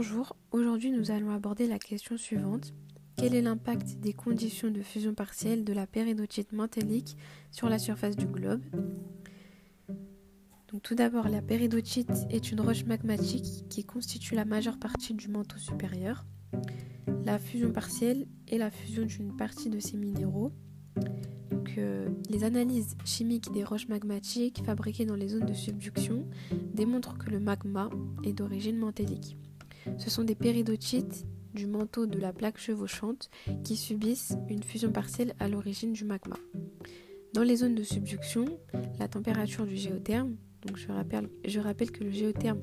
Bonjour, aujourd'hui nous allons aborder la question suivante. Quel est l'impact des conditions de fusion partielle de la péridotite mantélique sur la surface du globe? Donc, Tout d'abord, la péridotite est une roche magmatique qui constitue la majeure partie du manteau supérieur. La fusion partielle est la fusion d'une partie de ces minéraux. Les analyses chimiques des roches magmatiques fabriquées dans les zones de subduction démontrent que le magma est d'origine mantélique. Ce sont des péridotites du manteau de la plaque chevauchante qui subissent une fusion partielle à l'origine du magma. Dans les zones de subduction, la température du géotherme, donc je rappelle, que le géotherme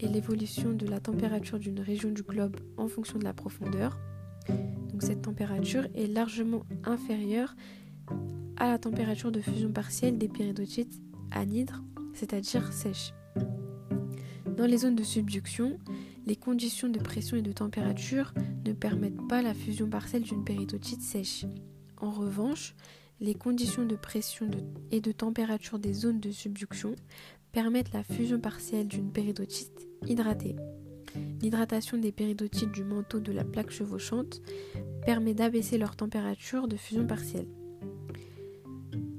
est l'évolution de la température d'une région du globe en fonction de la profondeur. Donc cette température est largement inférieure à la température de fusion partielle des péridotites anhydres, c'est-à-dire sèches. Dans les zones de subduction, les conditions de pression et de température ne permettent pas la fusion partielle d'une péridotite sèche. En revanche, les conditions de pression et de température des zones de subduction permettent la fusion partielle d'une péridotite hydratée. L'hydratation des péridotites du manteau de la plaque chevauchante permet d'abaisser leur température de fusion partielle.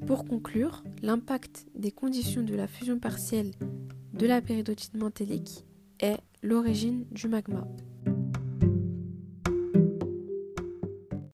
Pour conclure, l'impact des conditions de la fusion partielle de la péridotite mantélique est l'origine du magma.